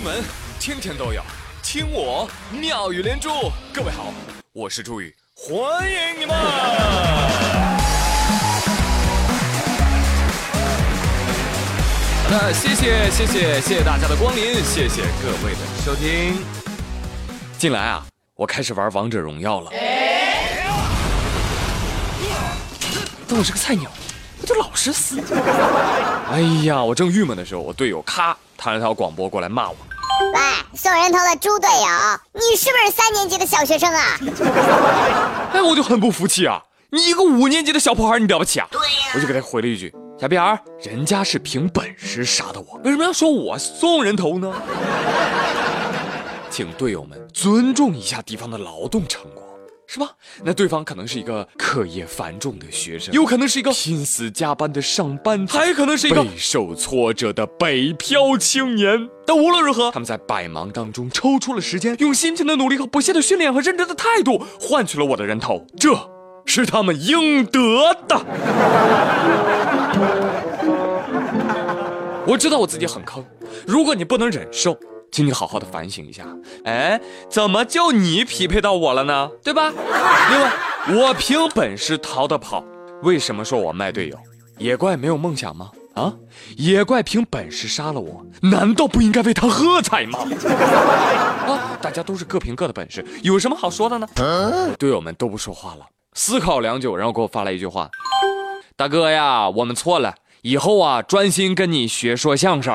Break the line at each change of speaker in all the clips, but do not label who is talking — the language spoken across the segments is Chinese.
新闻天天都有，听我妙语连珠。各位好，我是朱宇，欢迎你们！好的，谢谢谢谢谢谢大家的光临，谢谢各位的收听。近来啊，我开始玩王者荣耀了。但我是个菜鸟，我就老是死。哎呀，我正郁闷的时候，我队友咔弹了条广播过来骂我。
喂，送人头的猪队友，你是不是三年级的小学生啊？
哎，我就很不服气啊！你一个五年级的小破孩，你了不起啊？
对呀，
我就给他回了一句：小屁孩，人家是凭本事杀的我，为什么要说我送人头呢？请队友们尊重一下敌方的劳动成果。是吧？那对方可能是一个课业繁重的学生，有可能是一个拼死加班的上班族，还可能是一个备受挫折的北漂青年。但无论如何，他们在百忙当中抽出了时间，用辛勤的努力和不懈的训练和认真的态度，换取了我的人头，这是他们应得的。我知道我自己很坑，如果你不能忍受。请你好好的反省一下，哎，怎么就你匹配到我了呢？对吧？另外，我凭本事逃的跑，为什么说我卖队友？野怪没有梦想吗？啊，野怪凭本事杀了我，难道不应该为他喝彩吗？啊，大家都是各凭各的本事，有什么好说的呢？队友们都不说话了，思考良久，然后给我发来一句话：大哥呀，我们错了，以后啊，专心跟你学说相声。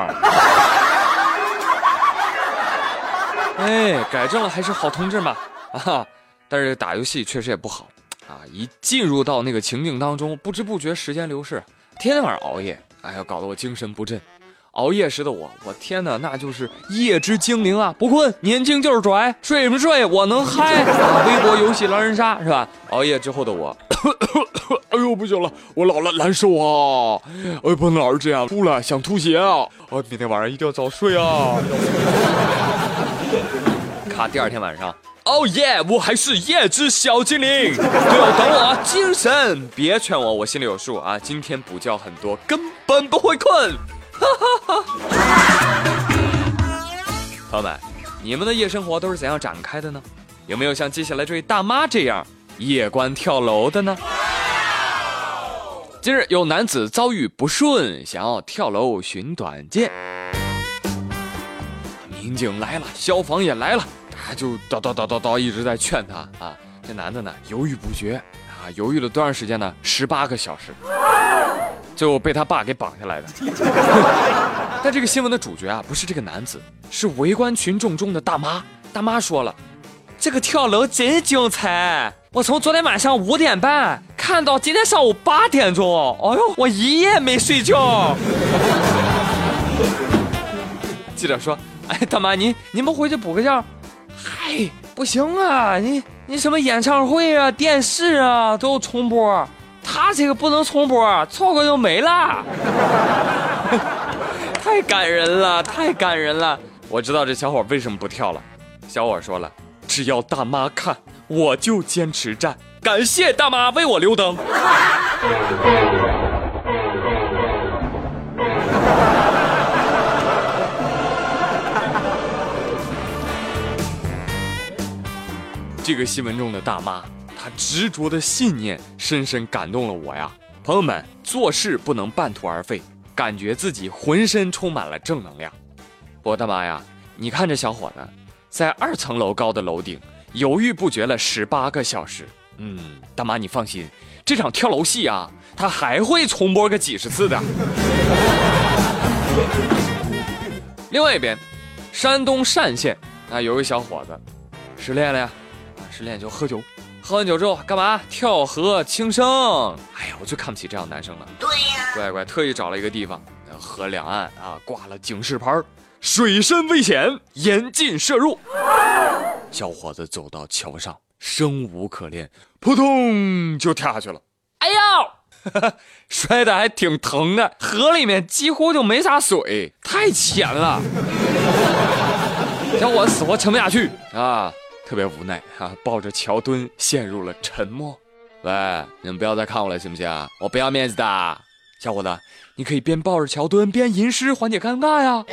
哎，改正了还是好同志嘛啊！但是打游戏确实也不好啊！一进入到那个情境当中，不知不觉时间流逝，天天晚上熬夜，哎呀，搞得我精神不振。熬夜时的我，我天哪，那就是夜之精灵啊！不困，年轻就是拽，睡什么睡？我能嗨！微博游戏狼人杀是吧？熬夜之后的我，哎呦不行了，我老了难受啊！哎，不能老是这样，吐了想吐血啊！我明天晚上一定要早睡啊！他，第二天晚上，哦耶，我还是夜之小精灵。队友等我啊，精神，别劝我，我心里有数啊。今天补觉很多，根本不会困。朋友们，你们的夜生活都是怎样展开的呢？有没有像接下来这位大妈这样夜观跳楼的呢？近日有男子遭遇不顺，想要跳楼寻短见。民警来了，消防也来了，他就叨叨叨叨叨一直在劝他啊。这男的呢犹豫不决啊，犹豫了多长时间呢？十八个小时，最后被他爸给绑下来的。但这个新闻的主角啊，不是这个男子，是围观群众中的大妈。大妈说了，这个跳楼真精彩，我从昨天晚上五点半看到今天上午八点钟，哎呦，我一夜没睡觉。记者说。哎，大妈，您您们回去补个觉。嗨，不行啊，你你什么演唱会啊、电视啊都有重播，他这个不能重播，错过就没了。太感人了，太感人了。我知道这小伙为什么不跳了。小伙说了，只要大妈看，我就坚持站。感谢大妈为我留灯。这个新闻中的大妈，她执着的信念深深感动了我呀！朋友们，做事不能半途而废，感觉自己浑身充满了正能量。不过大妈呀，你看这小伙子，在二层楼高的楼顶犹豫不决了十八个小时。嗯，大妈你放心，这场跳楼戏啊，他还会重播个几十次的。另外一边，山东单县啊，有个小伙子失恋了呀。失恋就喝酒，喝完酒之后干嘛？跳河轻生。哎呀，我最看不起这样男生了。
对呀，
乖乖，特意找了一个地方，河两岸啊挂了警示牌，水深危险，严禁摄入。小伙子走到桥上，生无可恋，扑通就跳下去了。哎呦，摔得还挺疼的。河里面几乎就没啥水，太浅了。小伙子死活沉不下去啊。特别无奈哈，抱着桥墩陷入了沉默。喂，你们不要再看我了，行不行？我不要面子的，小伙子，你可以边抱着桥墩边吟诗缓解尴尬呀。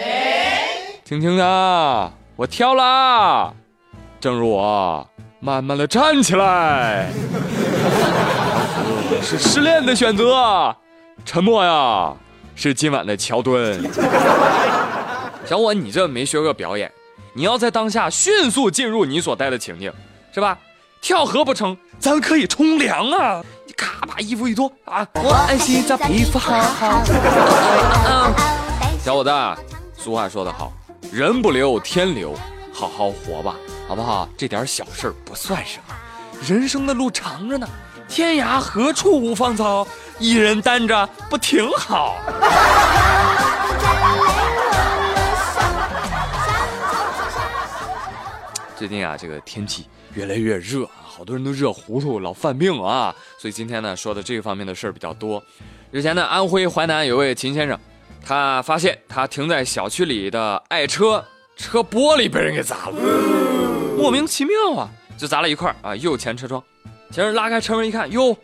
听听啊，我跳啦！正如我慢慢的站起来，是失恋的选择，沉默呀，是今晚的桥墩。小伙，你这没学过表演，你要在当下迅速进入你所待的情境，是吧？跳河不成，咱可以冲凉啊！你咔把衣服一脱啊，我爱洗澡，皮肤好好。小伙子，俗话说得好，人不留天留，好好活吧，好不好？这点小事儿不算什么，人生的路长着呢，天涯何处无芳草，一人单着不挺好？最近啊，这个天气越来越热，好多人都热糊涂，老犯病啊。所以今天呢，说的这方面的事儿比较多。日前呢，安徽淮南有位秦先生，他发现他停在小区里的爱车车玻璃被人给砸了，莫名其妙啊，就砸了一块啊，右前车窗。先生拉开车门一看，哟，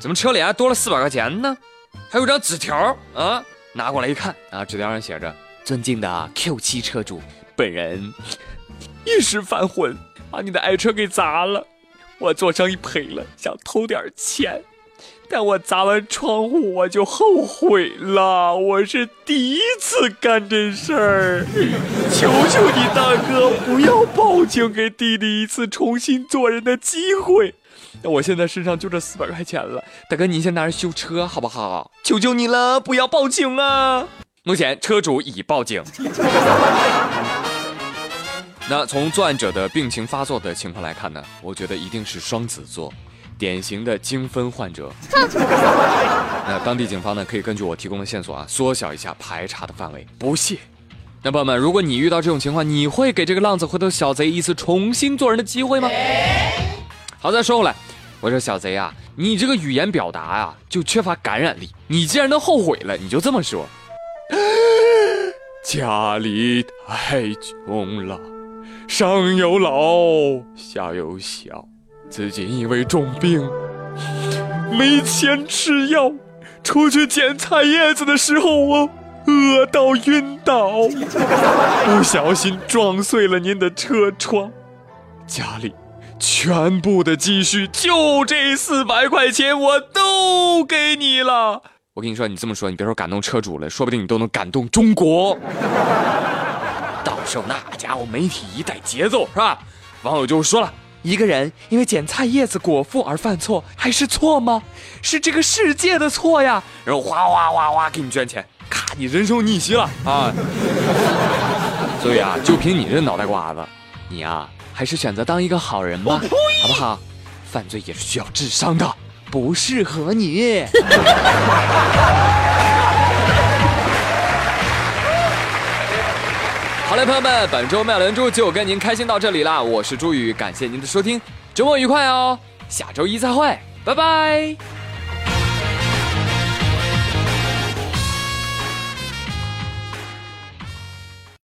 怎么车里还多了四百块钱呢？还有张纸条啊，拿过来一看啊，纸条上写着：“尊敬的 Q7 车主，本人。”一时犯浑，把你的爱车给砸了，我做生意赔了，想偷点钱，但我砸完窗户我就后悔了，我是第一次干这事儿，求求你大哥不要报警，给弟弟一次重新做人的机会。那我现在身上就这四百块钱了，大哥您先拿着修车好不好？求求你了，不要报警啊！目前车主已报警。那从作案者的病情发作的情况来看呢，我觉得一定是双子座，典型的精分患者。那当地警方呢，可以根据我提供的线索啊，缩小一下排查的范围。不谢。那朋友们，如果你遇到这种情况，你会给这个浪子回头小贼一次重新做人的机会吗？好，再说回来，我说小贼啊，你这个语言表达啊，就缺乏感染力。你既然都后悔了，你就这么说：家里太穷了。上有老，下有小，自己因为重病，没钱吃药，出去捡菜叶子的时候，我饿到晕倒，不小心撞碎了您的车窗，家里全部的积蓄就这四百块钱，我都给你了。我跟你说，你这么说，你别说感动车主了，说不定你都能感动中国。受那家伙媒体一带节奏是吧？网友就说了：一个人因为捡菜叶子果腹而犯错，还是错吗？是这个世界的错呀！然后哗哗哗哗给你捐钱，咔，你人生逆袭了啊！所以啊，就凭你这脑袋瓜子，你啊，还是选择当一个好人吧，好不好？犯罪也是需要智商的，不适合你。好嘞，朋友们，本周妙连珠就跟您开心到这里啦！我是朱宇，感谢您的收听，周末愉快哦！下周一再会，拜拜。